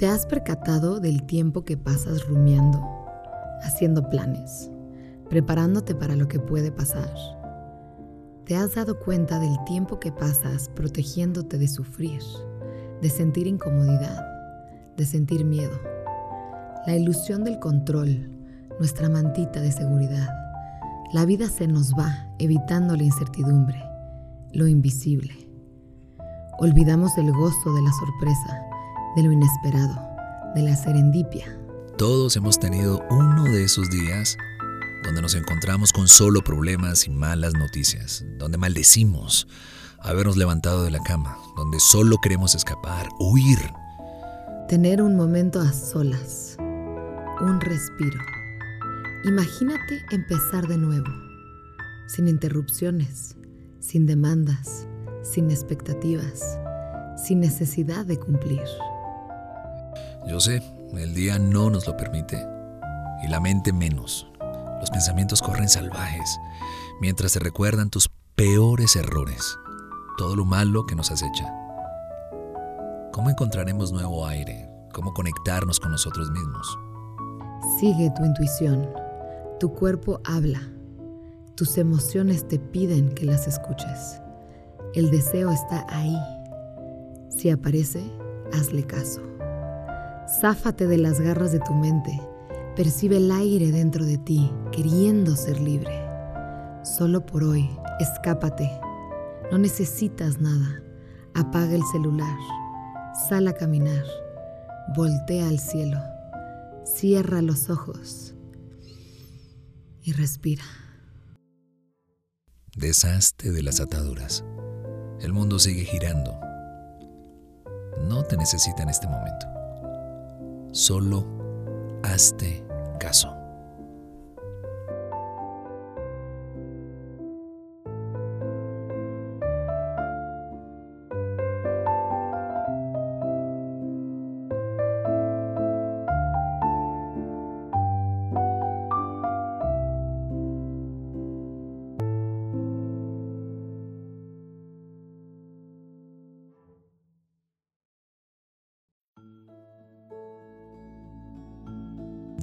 ¿Te has percatado del tiempo que pasas rumiando, haciendo planes, preparándote para lo que puede pasar? ¿Te has dado cuenta del tiempo que pasas protegiéndote de sufrir, de sentir incomodidad, de sentir miedo? La ilusión del control, nuestra mantita de seguridad. La vida se nos va evitando la incertidumbre, lo invisible. Olvidamos el gozo de la sorpresa de lo inesperado, de la serendipia. Todos hemos tenido uno de esos días donde nos encontramos con solo problemas y malas noticias, donde maldecimos habernos levantado de la cama, donde solo queremos escapar, huir. Tener un momento a solas, un respiro. Imagínate empezar de nuevo, sin interrupciones, sin demandas, sin expectativas, sin necesidad de cumplir. Yo sé, el día no nos lo permite y la mente menos. Los pensamientos corren salvajes mientras te recuerdan tus peores errores, todo lo malo que nos acecha. ¿Cómo encontraremos nuevo aire? ¿Cómo conectarnos con nosotros mismos? Sigue tu intuición. Tu cuerpo habla. Tus emociones te piden que las escuches. El deseo está ahí. Si aparece, hazle caso. Záfate de las garras de tu mente. Percibe el aire dentro de ti, queriendo ser libre. Solo por hoy, escápate. No necesitas nada. Apaga el celular. Sal a caminar. Voltea al cielo. Cierra los ojos. Y respira. Deshazte de las ataduras. El mundo sigue girando. No te necesita en este momento. Solo hazte caso.